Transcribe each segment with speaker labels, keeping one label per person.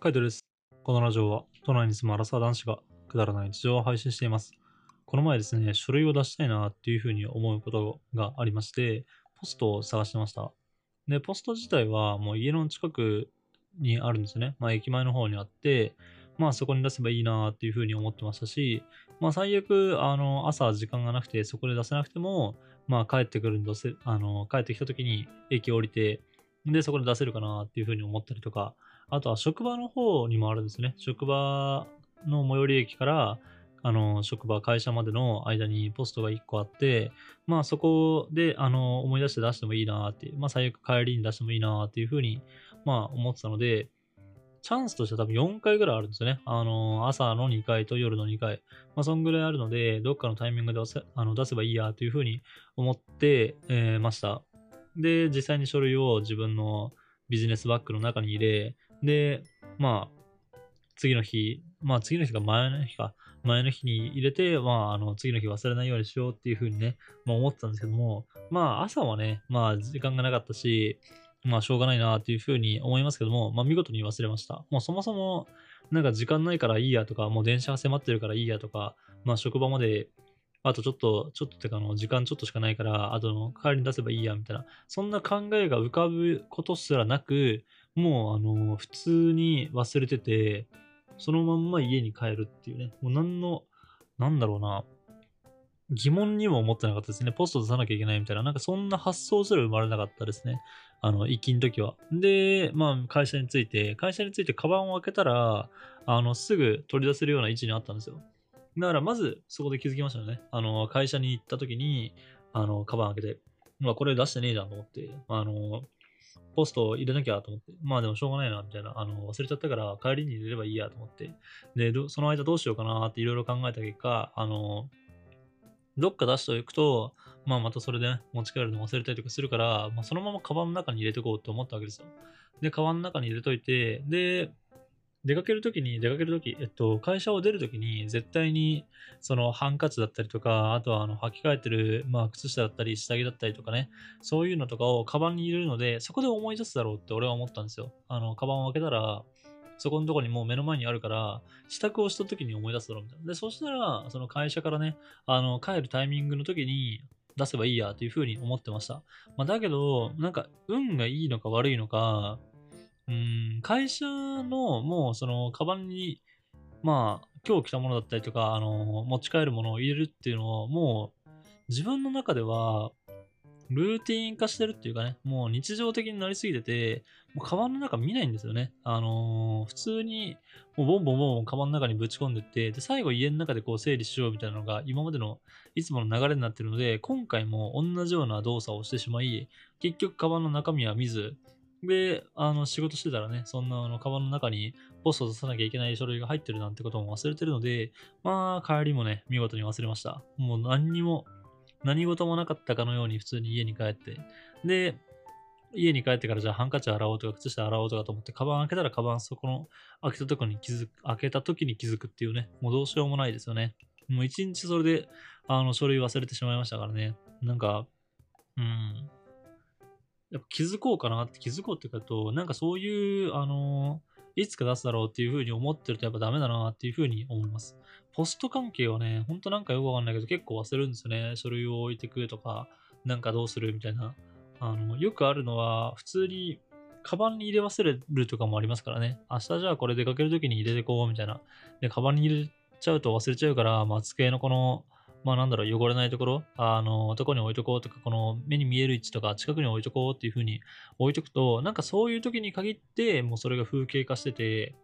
Speaker 1: カイトです。このラジオは、都内に住むアラサー男子がくだらない日常を配信しています。この前ですね、書類を出したいなっていうふうに思うことがありまして、ポストを探してました。で、ポスト自体はもう家の近くにあるんですよね。まあ、駅前の方にあって、まあ、そこに出せばいいなっていうふうに思ってましたし、まあ、最悪、あの、朝時間がなくて、そこで出せなくても、まあ、帰ってくるんだせ、あの、帰ってきた時に駅降りて、で、そこで出せるかなっていうふうに思ったりとか、あとは職場の方にもあるんですね。職場の最寄り駅から、あの、職場、会社までの間にポストが1個あって、まあそこで、あの、思い出して出してもいいなっていう、まあ最悪帰りに出してもいいなっていうふうに、まあ思ってたので、チャンスとしては多分4回ぐらいあるんですよね。あの、朝の2回と夜の2回。まあそんぐらいあるので、どっかのタイミングで出せあの出せばいいやというふうに思って、えーました。で、実際に書類を自分のビジネスバッグの中に入れ、で、まあ、次の日、まあ次の日が前の日か、前の日に入れて、まあ、あの、次の日忘れないようにしようっていうふうにね、まあ思ってたんですけども、まあ朝はね、まあ時間がなかったし、まあしょうがないなっていうふうに思いますけども、まあ見事に忘れました。もうそもそも、なんか時間ないからいいやとか、もう電車が迫ってるからいいやとか、まあ職場まで、あとちょっと、ちょっとってかの、時間ちょっとしかないから、あとの帰りに出せばいいや、みたいな、そんな考えが浮かぶことすらなく、もうあの、普通に忘れてて、そのまんま家に帰るっていうね、もう何の、なんだろうな、疑問にも思ってなかったですね。ポスト出さなきゃいけないみたいな、なんかそんな発想すら生まれなかったですね。あの、行きの時は。で、まあ、会社について、会社についてカバンを開けたら、あの、すぐ取り出せるような位置にあったんですよ。だから、まず、そこで気づきましたよね。あの、会社に行った時に、あの、カバン開けて、まあ、これ出してねえじゃんと思って、あの、ポスト入れなきゃと思って、まあでもしょうがないな、みたいな、あの、忘れちゃったから帰りに入れればいいやと思って、で、その間どうしようかなっていろいろ考えた結果、あの、どっか出しておくと、まあまたそれで、ね、持ち帰るの忘れたりとかするから、まあそのままカバンの中に入れておこうと思ったわけですよ。で、カバンの中に入れといて、で、出かけるときに、出かけるとき、えっと、会社を出るときに、絶対に、その、ハンカチだったりとか、あとは、あの、履き替えてる、まあ、靴下だったり、下着だったりとかね、そういうのとかをカバンに入れるので、そこで思い出すだろうって俺は思ったんですよ。あの、カバンを開けたら、そこのとこにもう目の前にあるから、支度をした時に思い出すだろうみたいな。で、そしたら、その会社からね、あの、帰るタイミングの時に出せばいいやというふうに思ってました。まあ、だけど、なんか、運がいいのか悪いのか、うん、会社のもうその、カバンに、まあ、今日着たものだったりとか、あの、持ち帰るものを入れるっていうのを、もう、自分の中では、ルーティン化してるっていうかね、もう日常的になりすぎてて、もうカバンの中見ないんですよね。あの普通に、もうボンボンボンボンカバンの中にぶち込んでって、で、最後家の中でこう整理しようみたいなのが今までのいつもの流れになってるので、今回も同じような動作をしてしまい、結局カバンの中身は見ず、で、あの、仕事してたらね、そんなあの、カバンの中にポストを出さなきゃいけない書類が入ってるなんてことも忘れてるので、まあ、帰りもね、見事に忘れました。もう何にも、何事もなかったかのように普通に家に帰って、で、家に帰ってからじゃあハンカチ洗おうとか靴下洗おうとかと思って、カバン開けたらカバンそこの開けたとこに気づく、開けた時に気づくっていうね、もうどうしようもないですよね。もう一日それで、あの、書類忘れてしまいましたからね。なんか、うん。やっぱ気づこうかなって気づこうっていうかと、なんかそういう、あの、いつか出すだろうっていう風に思ってるとやっぱダメだなっていう風に思います。ポスト関係はね、ほんとなんかよくわかんないけど結構忘れるんですよね。書類を置いてくとか、なんかどうするみたいな。あの、よくあるのは、普通に、カバンに入れ忘れるとかもありますからね。明日じゃあこれ出かけるときに入れてこうみたいな。で、カバンに入れちゃうと忘れちゃうから、まあ、机のこの、まあなんだろう、汚れないところ、あの、どこに置いとこうとか、この目に見える位置とか、近くに置いとこうっていう風に置いとくと、なんかそういう時に限って、もうそれが風景化してて、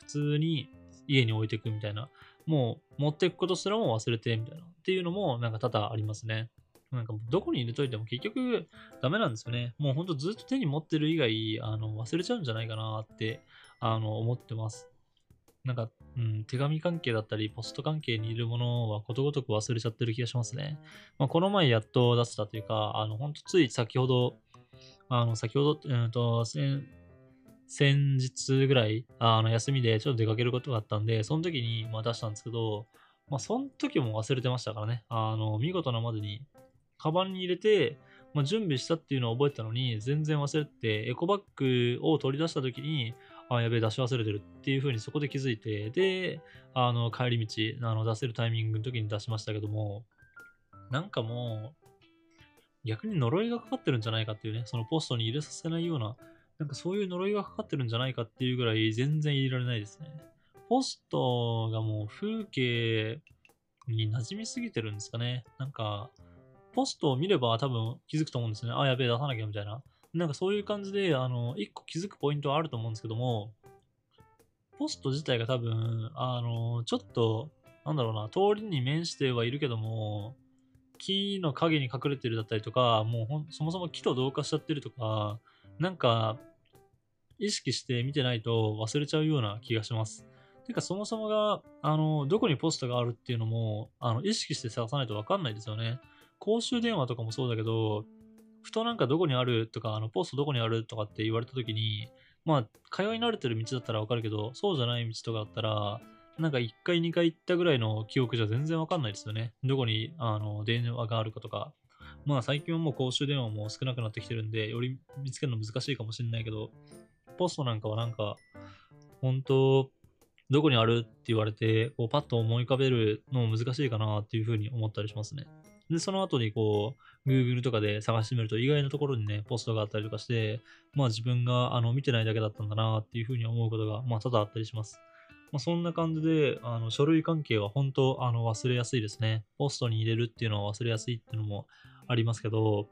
Speaker 1: 普通に家に置いていくみたいな。もう持っていくことすらも忘れてみたいな。っていうのもなんか多々ありますね。なんかどこに入れといても結局ダメなんですよね。もうほんとずっと手に持ってる以外、あの忘れちゃうんじゃないかなってあの思ってます。なんか、うん、手紙関係だったり、ポスト関係にいるものはことごとく忘れちゃってる気がしますね。まあ、この前やっと出せたというか、あの、ほんとつい先ほど、あの、先ほど、うんと、先先日ぐらい、あの、休みでちょっと出かけることがあったんで、その時に、まあ、出したんですけど、まあ、その時も忘れてましたからね。あの、見事なまでに、カバンに入れて、まあ、準備したっていうのを覚えてたのに、全然忘れて、エコバッグを取り出した時に、あ、やべえ、出し忘れてるっていう風にそこで気づいて、で、あの、帰り道、あの、出せるタイミングの時に出しましたけども、なんかもう、逆に呪いがかかってるんじゃないかっていうね、そのポストに入れさせないような、なんかそういう呪いがかかってるんじゃないかっていうぐらい全然入れられないですね。ポストがもう風景に馴染みすぎてるんですかね。なんか、ポストを見れば多分気づくと思うんですね。あ、やべえ、出さなきゃみたいな。なんかそういう感じで、あの、一個気づくポイントはあると思うんですけども、ポスト自体が多分、あの、ちょっと、なんだろうな、通りに面してはいるけども、木の影に隠れてるだったりとか、もうほんそもそも木と同化しちゃってるとか、なんか、意識して見てないと忘れちゃうような気がします。てか、そもそもが、あの、どこにポストがあるっていうのも、あの、意識して探さないとわかんないですよね。公衆電話とかもそうだけど、ふとなんかどこにあるとか、あの、ポストどこにあるとかって言われた時に、まあ、通い慣れてる道だったらわかるけど、そうじゃない道とかだったら、なんか1回2回行ったぐらいの記憶じゃ全然わかんないですよね。どこにあの電話があるかとか。まあ最近はもう公衆電話も少なくなってきてるんで、より見つけるの難しいかもしれないけど、ポストなんかはなんか、本当どこにあるって言われて、こうパッと思い浮かべるのも難しいかなっていうふうに思ったりしますね。で、その後にこう、Google とかで探してみると意外なところにね、ポストがあったりとかして、まあ自分があの見てないだけだったんだなっていうふうに思うことが、まあ多々あったりします。まあ、そんな感じで、あの書類関係は本当あの忘れやすいですね。ポストに入れるっていうのは忘れやすいっていうのもありますけど、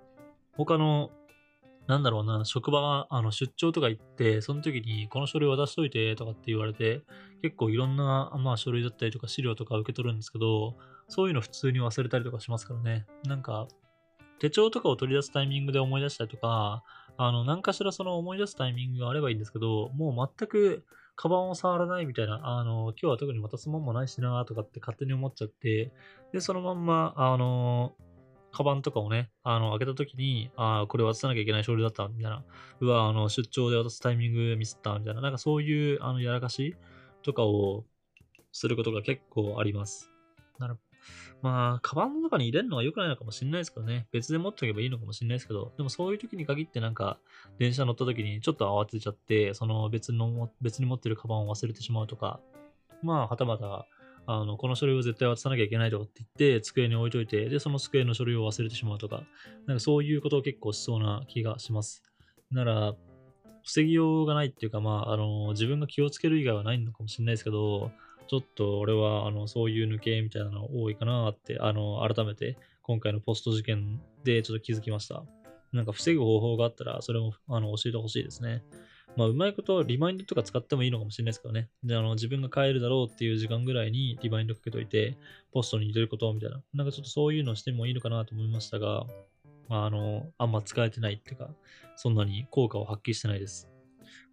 Speaker 1: 他の、なんだろうな、職場があの出張とか行って、その時にこの書類渡しといてとかって言われて、結構いろんな、まあ、書類だったりとか資料とか受け取るんですけど、そういうの普通に忘れたりとかしますからね。なんか、手帳とかを取り出すタイミングで思い出したりとか、あの、何かしらその思い出すタイミングがあればいいんですけど、もう全くカバンを触らないみたいな、あの、今日は特に渡すもんもないしなとかって勝手に思っちゃって、で、そのまんま、あの、カバンとかをね、あの、開けた時に、ああ、これ渡さなきゃいけない書類だった、みたいな。うわ、あの、出張で渡すタイミングミスった、みたいな。なんかそういう、あの、やらかしとかをすることが結構あります。なるまあ、カバンの中に入れるのは良くないのかもしれないですけどね。別で持っておけばいいのかもしれないですけど、でもそういう時に限ってなんか、電車乗った時にちょっと慌てちゃって、その別の、別に持ってるカバンを忘れてしまうとか、まあ、はたまた、あの、この書類を絶対渡さなきゃいけないとかって言って、机に置いといて、で、その机の書類を忘れてしまうとか、なんかそういうことを結構しそうな気がします。なら、防ぎようがないっていうか、まあ、あの、自分が気をつける以外はないのかもしれないですけど、ちょっと俺はあのそういう抜けみたいなの多いかなって、あの改めて今回のポスト事件でちょっと気づきました。なんか防ぐ方法があったら、それもあの教えてほしいですね。まあ、うまいことリマインドとか使ってもいいのかもしれないですけどね。で、あの、自分が帰るだろうっていう時間ぐらいにリマインドかけといて、ポストに入れることみたいな。なんかちょっとそういうのしてもいいのかなと思いましたが、まあ、あの、あんま使えてないっていうか、そんなに効果を発揮してないです。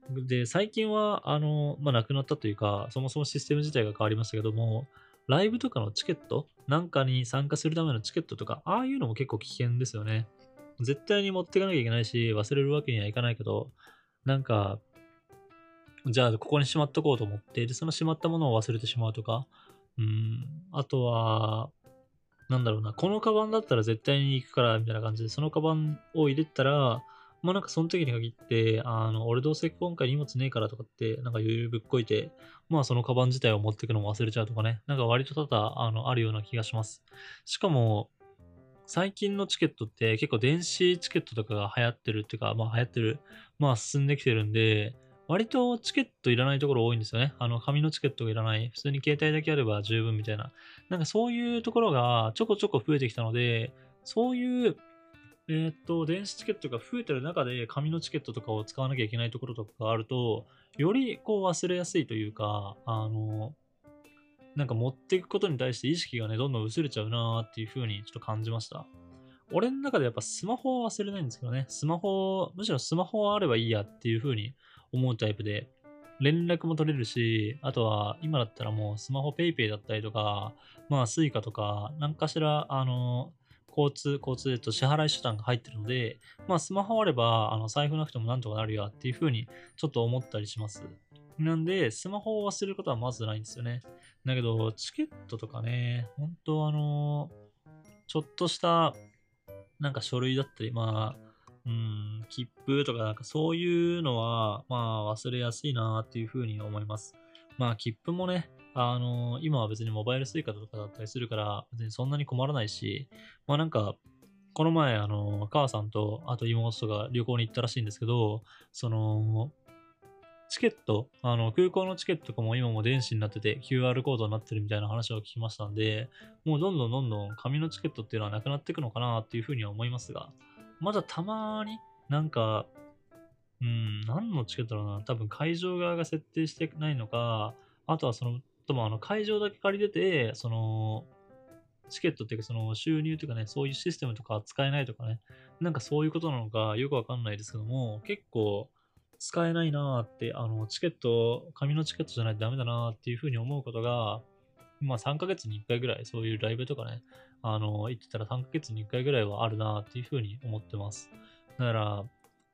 Speaker 1: で、最近は、あの、まあ、なくなったというか、そもそもシステム自体が変わりましたけども、ライブとかのチケットなんかに参加するためのチケットとか、ああいうのも結構危険ですよね。絶対に持っていかなきゃいけないし、忘れるわけにはいかないけど、なんか、じゃあ、ここにしまっとこうと思って、で、そのしまったものを忘れてしまうとか、うん、あとは、なんだろうな、このカバンだったら絶対に行くから、みたいな感じで、そのカバンを入れたら、まあなんかその時に限って、あの、俺どうせ今回荷物ねえからとかって、なんか余裕ぶっこいて、まあそのカバン自体を持っていくのも忘れちゃうとかね、なんか割と多々、あの、あるような気がします。しかも、最近のチケットって結構電子チケットとかが流行ってるっていうか、まあ流行ってる、まあ進んできてるんで、割とチケットいらないところ多いんですよね。あの、紙のチケットがいらない。普通に携帯だけあれば十分みたいな。なんかそういうところがちょこちょこ増えてきたので、そういうえー、っと、電子チケットが増えてる中で紙のチケットとかを使わなきゃいけないところとかがあると、よりこう忘れやすいというか、あの、なんか持っていくことに対して意識がね、どんどん薄れちゃうなーっていう風にちょっと感じました。俺の中でやっぱスマホは忘れないんですけどね、スマホ、むしろスマホはあればいいやっていう風に思うタイプで、連絡も取れるし、あとは今だったらもうスマホ PayPay だったりとか、まあ Suica とか、なんかしら、あの、交通、交通、えっと、支払い手段が入ってるので、まあ、スマホあれば、あの、財布なくてもなんとかなるやっていうふうに、ちょっと思ったりします。なんで、スマホを忘れることはまずないんですよね。だけど、チケットとかね、本当あの、ちょっとした、なんか書類だったり、まあ、うん、切符とかなんかそういうのは、まあ忘れやすいなっていうふうに思います。まあ切符もね、あの、今は別にモバイル suica とかだったりするから、別にそんなに困らないし、まあなんか、この前、あの、母さんと、あと妹とか旅行に行ったらしいんですけど、その、チケット、あの、空港のチケットとかも今も電子になってて QR コードになってるみたいな話を聞きましたんで、もうどんどんどんどん紙のチケットっていうのはなくなっていくのかなっていうふうには思いますが、まだたまになんか、うん、何のチケットだろうな、多分会場側が設定してないのか、あとはその、ともあの会場だけ借りてて、その、チケットっていうかその収入というかね、そういうシステムとか使えないとかね、なんかそういうことなのかよくわかんないですけども、結構使えないなーって、あの、チケット、紙のチケットじゃないとダメだなーっていうふうに思うことが、まあ3ヶ月に1回ぐらいそういうライブとかね、あの、行ってたら3ヶ月に1回ぐらいはあるなっていうふうに思ってます。だから、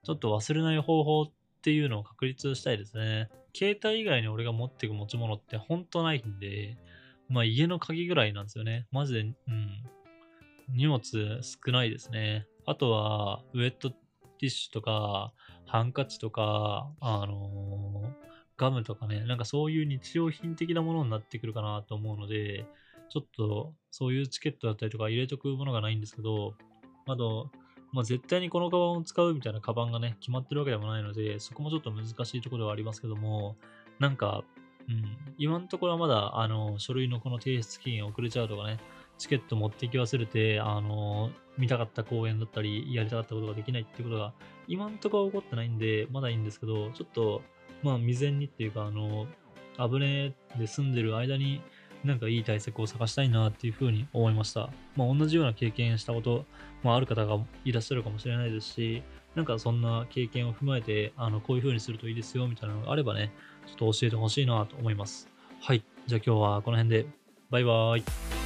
Speaker 1: ちょっと忘れない方法っていうのを確立したいですね。携帯以外に俺が持っていく持ち物って本当ないんで、まあ家の鍵ぐらいなんですよね。マジで、うん。荷物少ないですね。あとは、ウェットティッシュとか、ハンカチとか、あのー、ガムとかね、なんかそういう日用品的なものになってくるかなと思うので、ちょっとそういうチケットだったりとか入れとくものがないんですけど、あと、まあ、絶対にこのカバンを使うみたいなカバンがね、決まってるわけでもないので、そこもちょっと難しいところではありますけども、なんか、うん、今のところはまだ、あの、書類のこの提出期限遅れちゃうとかね、チケット持ってき忘れて、あの、見たかった公演だったり、やりたかったことができないっていうことが、今んところ起こってないんで、まだいいんですけど、ちょっと、まあ、未然にっていうか、あの、危ねえで住んでる間に、なんかいい対策を探したいなっていうふうに思いました。まあ、同じような経験したこと、まあ、ある方がいらっしゃるかもしれないですし、なんかそんな経験を踏まえて、あの、こういうふうにするといいですよみたいなのがあればね、ちょっと教えてほしいなと思います。はい。じゃあ今日はこの辺で、バイバーイ。